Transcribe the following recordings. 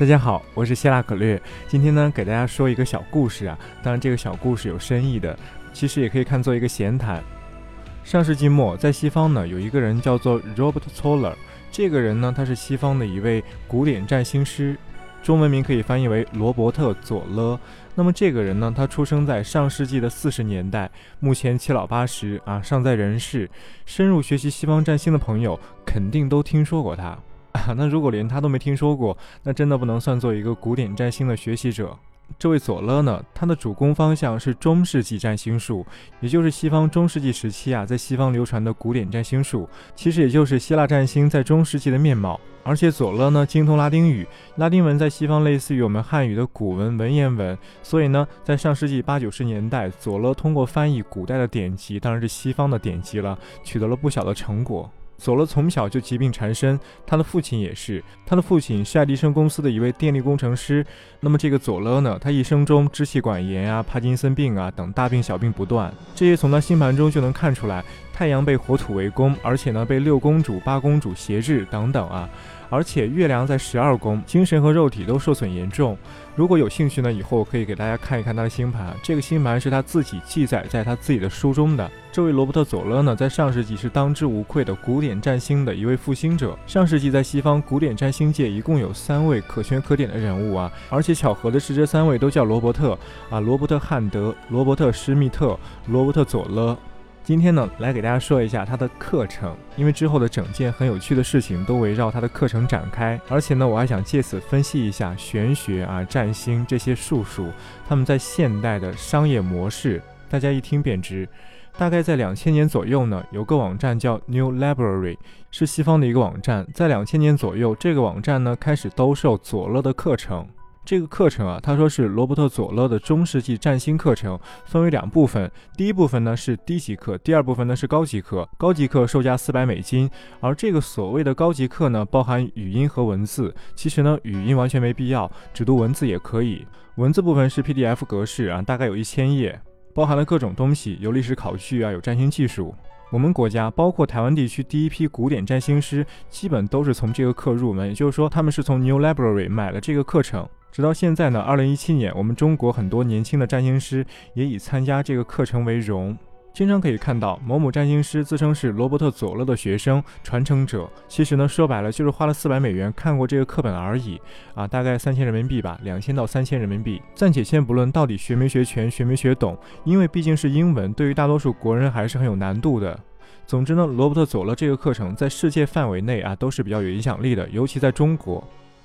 大家好，我是希腊可略。今天呢，给大家说一个小故事啊。当然，这个小故事有深意的，其实也可以看作一个闲谈。上世纪末，在西方呢，有一个人叫做 Robert Zoller。这个人呢，他是西方的一位古典占星师，中文名可以翻译为罗伯特·佐勒。那么这个人呢，他出生在上世纪的四十年代，目前七老八十啊，尚在人世。深入学习西方占星的朋友，肯定都听说过他。啊，那如果连他都没听说过，那真的不能算作一个古典占星的学习者。这位佐勒呢，他的主攻方向是中世纪占星术，也就是西方中世纪时期啊，在西方流传的古典占星术，其实也就是希腊占星在中世纪的面貌。而且佐勒呢，精通拉丁语，拉丁文在西方类似于我们汉语的古文文言文，所以呢，在上世纪八九十年代，佐勒通过翻译古代的典籍，当然是西方的典籍了，取得了不小的成果。佐勒从小就疾病缠身，他的父亲也是。他的父亲是爱迪生公司的一位电力工程师。那么这个佐勒呢？他一生中支气管炎啊、帕金森病啊等大病小病不断，这些从他星盘中就能看出来。太阳被火土围攻，而且呢被六公主、八公主挟制等等啊。而且月亮在十二宫，精神和肉体都受损严重。如果有兴趣呢，以后可以给大家看一看他的星盘。这个星盘是他自己记载在他自己的书中的。这位罗伯特·佐勒呢，在上世纪是当之无愧的古典占星的一位复兴者。上世纪在西方古典占星界一共有三位可圈可点的人物啊，而且巧合的是，这三位都叫罗伯特啊，罗伯特·汉德、罗伯特·施密特、罗伯特·佐勒。今天呢，来给大家说一下他的课程，因为之后的整件很有趣的事情都围绕他的课程展开，而且呢，我还想借此分析一下玄学啊、占星这些术数，他们在现代的商业模式，大家一听便知。大概在两千年左右呢，有个网站叫 New Library，是西方的一个网站，在两千年左右，这个网站呢开始兜售佐勒的课程。这个课程啊，他说是罗伯特·佐勒的中世纪占星课程，分为两部分。第一部分呢是低级课，第二部分呢是高级课。高级课售价四百美金，而这个所谓的高级课呢，包含语音和文字。其实呢，语音完全没必要，只读文字也可以。文字部分是 PDF 格式啊，大概有一千页，包含了各种东西，有历史考据啊，有占星技术。我们国家包括台湾地区第一批古典占星师，基本都是从这个课入门，也就是说，他们是从 New Library 买了这个课程。直到现在呢，二零一七年，我们中国很多年轻的占星师也以参加这个课程为荣。经常可以看到某某占星师自称是罗伯特·佐勒的学生、传承者，其实呢，说白了就是花了四百美元看过这个课本而已啊，大概三千人民币吧，两千到三千人民币。暂且先不论到底学没学全、学没学懂，因为毕竟是英文，对于大多数国人还是很有难度的。总之呢，罗伯特·佐勒这个课程在世界范围内啊都是比较有影响力的，尤其在中国。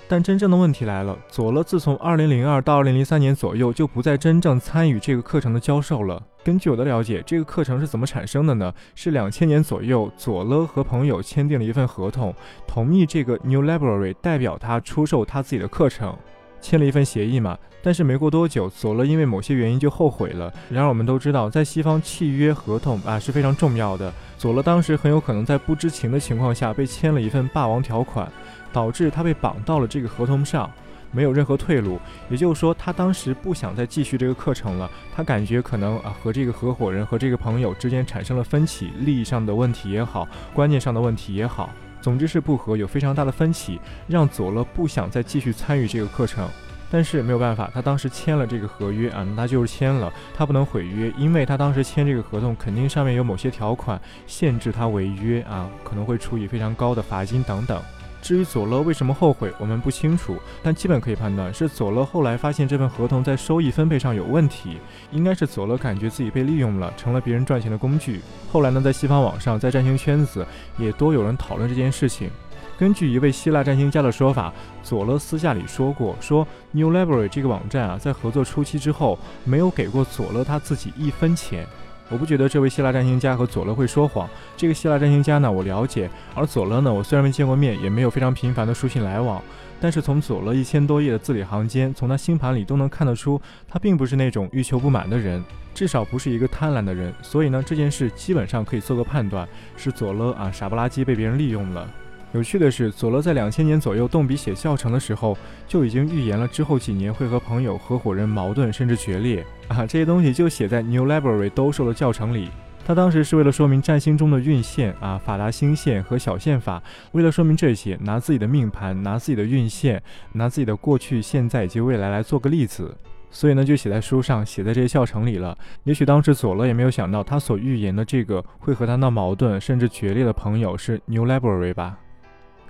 但真正的问题来了，佐勒自从2002到2003年左右就不再真正参与这个课程的教授了。根据我的了解，这个课程是怎么产生的呢？是2000年左右，佐勒和朋友签订了一份合同，同意这个 New Library 代表他出售他自己的课程，签了一份协议嘛。但是没过多久，佐勒因为某些原因就后悔了。然而我们都知道，在西方契约合同啊是非常重要的。佐勒当时很有可能在不知情的情况下被签了一份霸王条款。导致他被绑到了这个合同上，没有任何退路。也就是说，他当时不想再继续这个课程了。他感觉可能啊，和这个合伙人和这个朋友之间产生了分歧，利益上的问题也好，观念上的问题也好，总之是不和，有非常大的分歧，让佐勒不想再继续参与这个课程。但是没有办法，他当时签了这个合约啊，那就是签了，他不能毁约，因为他当时签这个合同，肯定上面有某些条款限制他违约啊，可能会处以非常高的罚金等等。至于佐勒为什么后悔，我们不清楚，但基本可以判断是佐勒后来发现这份合同在收益分配上有问题，应该是佐勒感觉自己被利用了，成了别人赚钱的工具。后来呢，在西方网上，在占星圈子也多有人讨论这件事情。根据一位希腊占星家的说法，佐勒私下里说过，说 New Library 这个网站啊，在合作初期之后，没有给过佐勒他自己一分钱。我不觉得这位希腊占星家和佐勒会说谎。这个希腊占星家呢，我了解；而佐勒呢，我虽然没见过面，也没有非常频繁的书信来往，但是从佐勒一千多页的字里行间，从他星盘里都能看得出，他并不是那种欲求不满的人，至少不是一个贪婪的人。所以呢，这件事基本上可以做个判断，是佐勒啊傻不拉几被别人利用了。有趣的是，佐罗在两千年左右动笔写教程的时候，就已经预言了之后几年会和朋友、合伙人矛盾甚至决裂啊！这些东西就写在 New Library 兜售的教程里。他当时是为了说明占星中的运线啊、法达星线和小线法，为了说明这些，拿自己的命盘、拿自己的运线、拿自己的过去、现在以及未来来做个例子，所以呢就写在书上，写在这些教程里了。也许当时佐勒也没有想到，他所预言的这个会和他闹矛盾甚至决裂的朋友是 New Library 吧。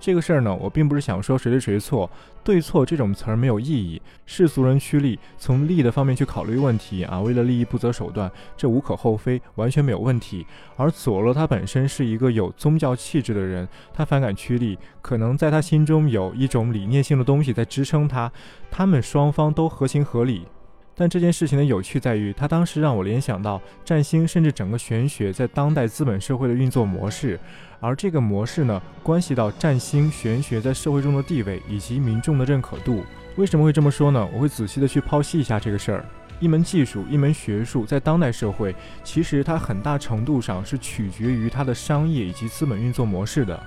这个事儿呢，我并不是想说谁对谁错，对错这种词儿没有意义。世俗人趋利，从利的方面去考虑问题啊，为了利益不择手段，这无可厚非，完全没有问题。而佐罗他本身是一个有宗教气质的人，他反感趋利，可能在他心中有一种理念性的东西在支撑他，他们双方都合情合理。但这件事情的有趣在于，它当时让我联想到占星，甚至整个玄学在当代资本社会的运作模式。而这个模式呢，关系到占星玄学在社会中的地位以及民众的认可度。为什么会这么说呢？我会仔细的去剖析一下这个事儿。一门技术，一门学术，在当代社会，其实它很大程度上是取决于它的商业以及资本运作模式的。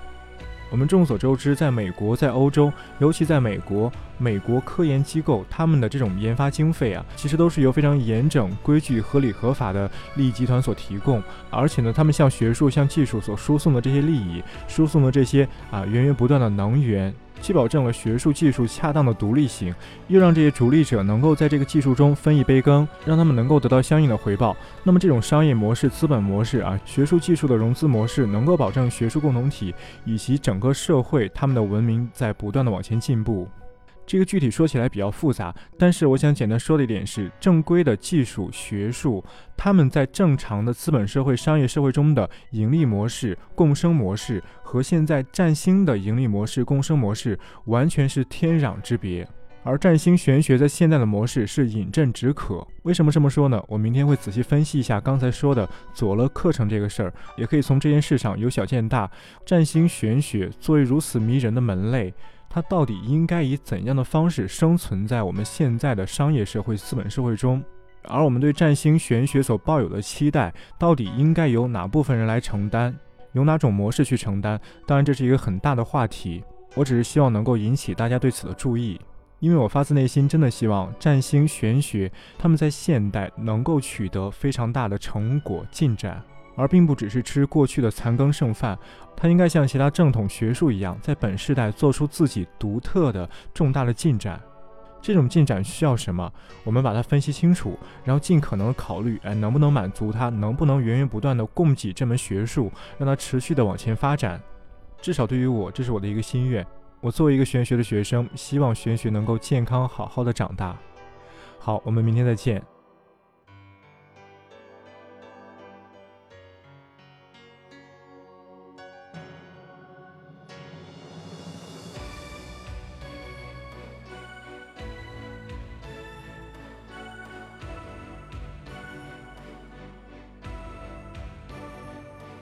我们众所周知，在美国，在欧洲，尤其在美国，美国科研机构他们的这种研发经费啊，其实都是由非常严整、规矩、合理、合法的利益集团所提供。而且呢，他们向学术、向技术所输送的这些利益，输送的这些啊源源不断的能源。既保证了学术技术恰当的独立性，又让这些逐利者能够在这个技术中分一杯羹，让他们能够得到相应的回报。那么，这种商业模式、资本模式啊，学术技术的融资模式，能够保证学术共同体以及整个社会他们的文明在不断的往前进步。这个具体说起来比较复杂，但是我想简单说的一点是，正规的技术学术，他们在正常的资本社会、商业社会中的盈利模式、共生模式，和现在占星的盈利模式、共生模式完全是天壤之别。而占星玄学在现在的模式是饮鸩止渴。为什么这么说呢？我明天会仔细分析一下刚才说的佐勒课程这个事儿，也可以从这件事上由小见大。占星玄学作为如此迷人的门类。它到底应该以怎样的方式生存在我们现在的商业社会、资本社会中？而我们对占星玄学所抱有的期待，到底应该由哪部分人来承担？由哪种模式去承担？当然，这是一个很大的话题。我只是希望能够引起大家对此的注意，因为我发自内心真的希望占星玄学他们在现代能够取得非常大的成果进展。而并不只是吃过去的残羹剩饭，它应该像其他正统学术一样，在本世代做出自己独特的重大的进展。这种进展需要什么？我们把它分析清楚，然后尽可能考虑，哎，能不能满足它，能不能源源不断的供给这门学术，让它持续的往前发展。至少对于我，这是我的一个心愿。我作为一个玄学的学生，希望玄学能够健康好好的长大。好，我们明天再见。